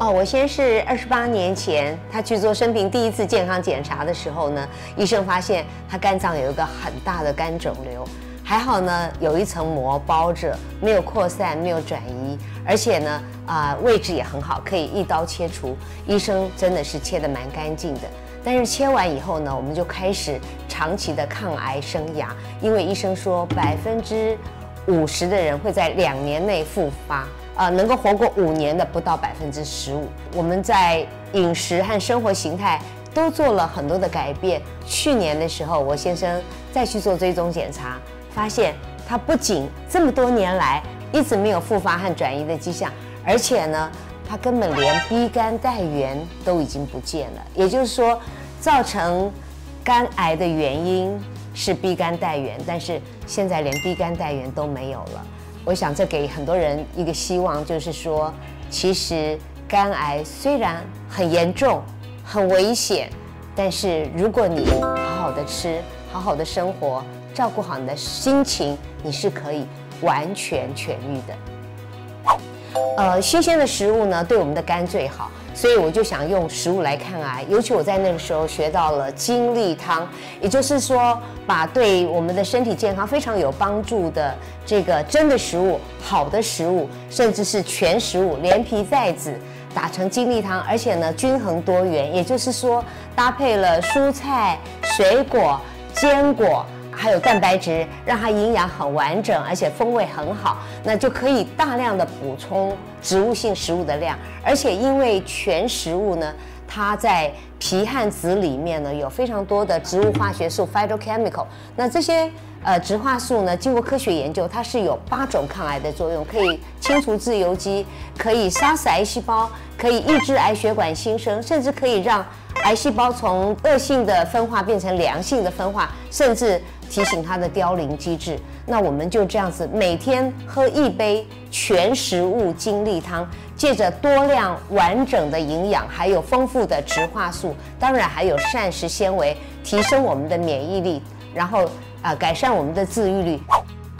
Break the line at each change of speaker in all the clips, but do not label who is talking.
哦，我先是二十八年前，他去做生平第一次健康检查的时候呢，医生发现他肝脏有一个很大的肝肿瘤，还好呢，有一层膜包着，没有扩散，没有转移，而且呢，啊、位置也很好，可以一刀切除。医生真的是切得蛮干净的。但是切完以后呢，我们就开始长期的抗癌生涯，因为医生说百分之五十的人会在两年内复发，呃，能够活过五年的不到百分之十五。我们在饮食和生活形态都做了很多的改变。去年的时候，我先生再去做追踪检查，发现他不仅这么多年来一直没有复发和转移的迹象，而且呢，他根本连 B 肝带源都已经不见了。也就是说，造成肝癌的原因是 B 肝带源，但是现在连 B 肝带源都没有了。我想这给很多人一个希望，就是说，其实肝癌虽然很严重、很危险，但是如果你好好的吃、好好的生活，照顾好你的心情，你是可以完全痊愈的。呃，新鲜的食物呢，对我们的肝最好，所以我就想用食物来抗癌。尤其我在那个时候学到了精力汤，也就是说，把对我们的身体健康非常有帮助的这个真的食物、好的食物，甚至是全食物，连皮带籽打成精力汤，而且呢均衡多元，也就是说搭配了蔬菜、水果、坚果。还有蛋白质，让它营养很完整，而且风味很好，那就可以大量的补充植物性食物的量。而且因为全食物呢，它在皮和籽里面呢有非常多的植物化学素 （phytochemical）。那这些呃植化素呢，经过科学研究，它是有八种抗癌的作用，可以清除自由基，可以杀死癌细胞，可以抑制癌血管新生，甚至可以让癌细胞从恶性的分化变成良性的分化，甚至提醒它的凋零机制。那我们就这样子每天喝一杯全食物精力汤，借着多量完整的营养，还有丰富的植化素，当然还有膳食纤维，提升我们的免疫力，然后呃改善我们的自愈率。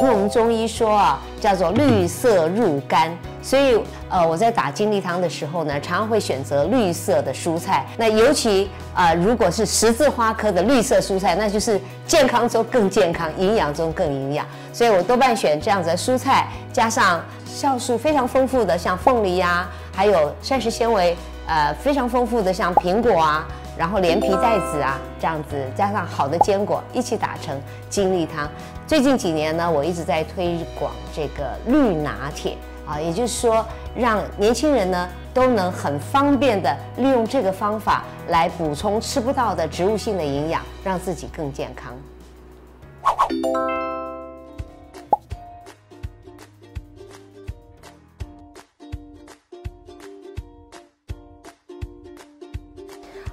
因为我们中医说啊，叫做绿色入肝，所以呃，我在打精力汤的时候呢，常常会选择绿色的蔬菜。那尤其呃，如果是十字花科的绿色蔬菜，那就是健康中更健康，营养中更营养。所以我多半选这样子的蔬菜，加上酵素非常丰富的，像凤梨呀、还有膳食纤维呃非常丰富的，像苹果啊。然后连皮带籽啊，这样子加上好的坚果一起打成精力汤。最近几年呢，我一直在推广这个绿拿铁啊，也就是说，让年轻人呢都能很方便的利用这个方法来补充吃不到的植物性的营养，让自己更健康。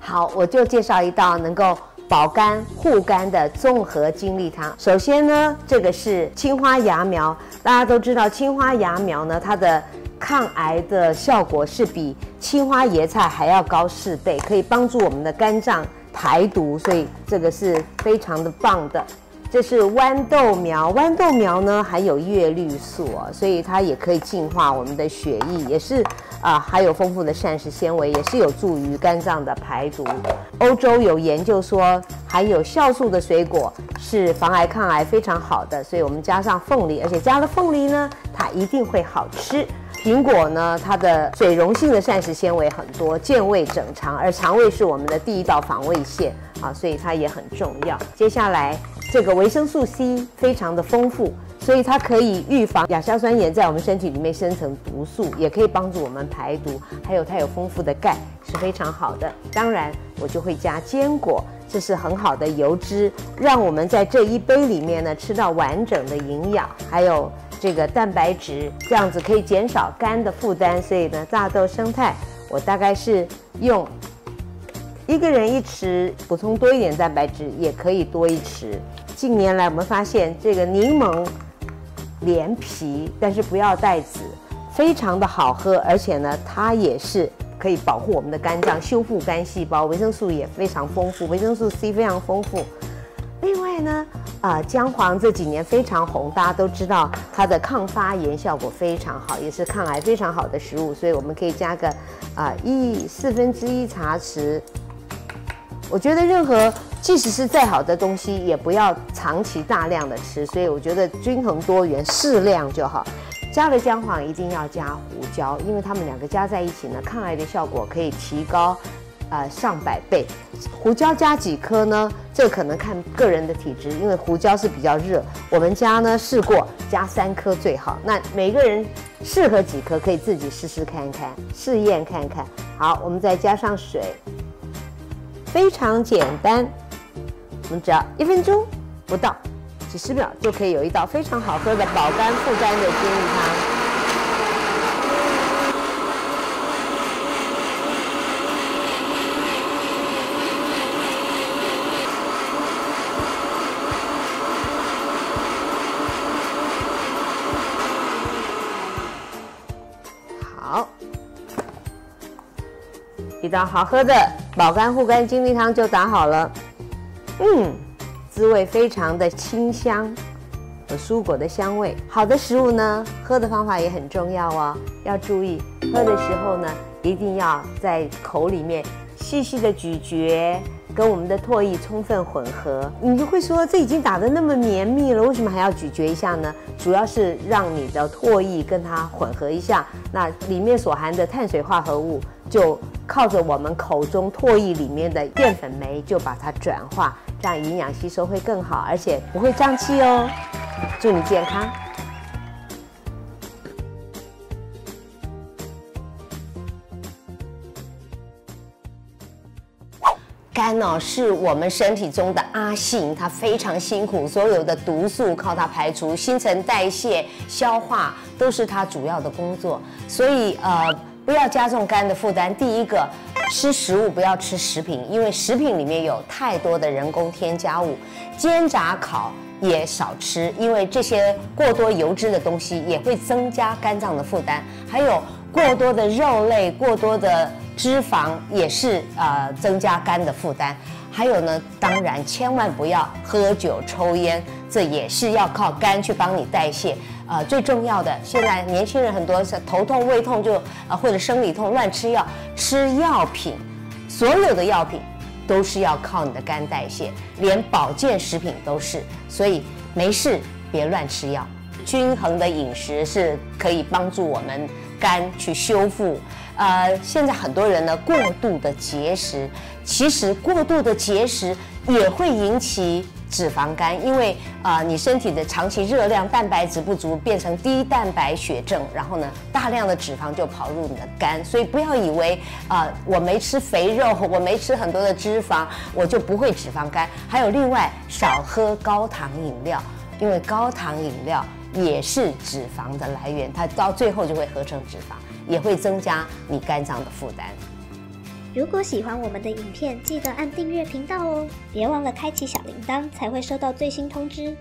好，我就介绍一道能够保肝护肝的综合精力汤。首先呢，这个是青花芽苗，大家都知道青花芽苗呢，它的抗癌的效果是比青花椰菜还要高四倍，可以帮助我们的肝脏排毒，所以这个是非常的棒的。这是豌豆苗，豌豆苗呢含有叶绿素，所以它也可以净化我们的血液，也是啊，还有丰富的膳食纤维，也是有助于肝脏的排毒。欧洲有研究说，含有酵素的水果是防癌抗癌非常好的，所以我们加上凤梨，而且加了凤梨呢，它一定会好吃。苹果呢，它的水溶性的膳食纤维很多，健胃整肠，而肠胃是我们的第一道防卫线啊，所以它也很重要。接下来，这个维生素 C 非常的丰富，所以它可以预防亚硝酸盐在我们身体里面生成毒素，也可以帮助我们排毒。还有它有丰富的钙，是非常好的。当然，我就会加坚果，这是很好的油脂，让我们在这一杯里面呢吃到完整的营养，还有。这个蛋白质这样子可以减少肝的负担，所以呢，大豆生态我大概是用 一个人一匙，补充多一点蛋白质也可以多一匙。近年来我们发现这个柠檬连皮，但是不要带籽，非常的好喝，而且呢，它也是可以保护我们的肝脏，修复肝细胞，维生素也非常丰富，维生素 C 非常丰富。另外呢。啊，姜黄这几年非常红，大家都知道它的抗发炎效果非常好，也是抗癌非常好的食物，所以我们可以加个啊一四分之一茶匙。我觉得任何即使是再好的东西，也不要长期大量的吃，所以我觉得均衡多元，适量就好。加了姜黄一定要加胡椒，因为它们两个加在一起呢，抗癌的效果可以提高。呃，上百倍，胡椒加几颗呢？这可能看个人的体质，因为胡椒是比较热。我们家呢试过加三颗最好。那每个人适合几颗，可以自己试试看看，试验看看。好，我们再加上水，非常简单。我们只要一分钟不到，几十秒就可以有一道非常好喝的保肝护肝的金鱼汤。一道好喝的保肝护肝精力汤就打好了，嗯，滋味非常的清香，有蔬果的香味。好的食物呢，喝的方法也很重要哦，要注意喝的时候呢，一定要在口里面细细的咀嚼。跟我们的唾液充分混合，你就会说这已经打得那么绵密了，为什么还要咀嚼一下呢？主要是让你的唾液跟它混合一下，那里面所含的碳水化合物就靠着我们口中唾液里面的淀粉酶就把它转化，这样营养吸收会更好，而且不会胀气哦。祝你健康。肝呢是我们身体中的阿信，它非常辛苦，所有的毒素靠它排除，新陈代谢、消化都是它主要的工作。所以呃，不要加重肝的负担。第一个，吃食物不要吃食品，因为食品里面有太多的人工添加物。煎炸烤也少吃，因为这些过多油脂的东西也会增加肝脏的负担。还有过多的肉类，过多的。脂肪也是呃增加肝的负担，还有呢，当然千万不要喝酒抽烟，这也是要靠肝去帮你代谢。呃，最重要的，现在年轻人很多是头痛、胃痛就啊或者生理痛乱吃药，吃药品，所有的药品都是要靠你的肝代谢，连保健食品都是，所以没事别乱吃药，均衡的饮食是可以帮助我们肝去修复。呃，现在很多人呢过度的节食，其实过度的节食也会引起脂肪肝，因为啊，你身体的长期热量、蛋白质不足，变成低蛋白血症，然后呢，大量的脂肪就跑入你的肝，所以不要以为啊，我没吃肥肉，我没吃很多的脂肪，我就不会脂肪肝。还有另外，少喝高糖饮料，因为高糖饮料也是脂肪的来源，它到最后就会合成脂肪。也会增加你肝脏的负担。
如果喜欢我们的影片，记得按订阅频道哦，别忘了开启小铃铛，才会收到最新通知。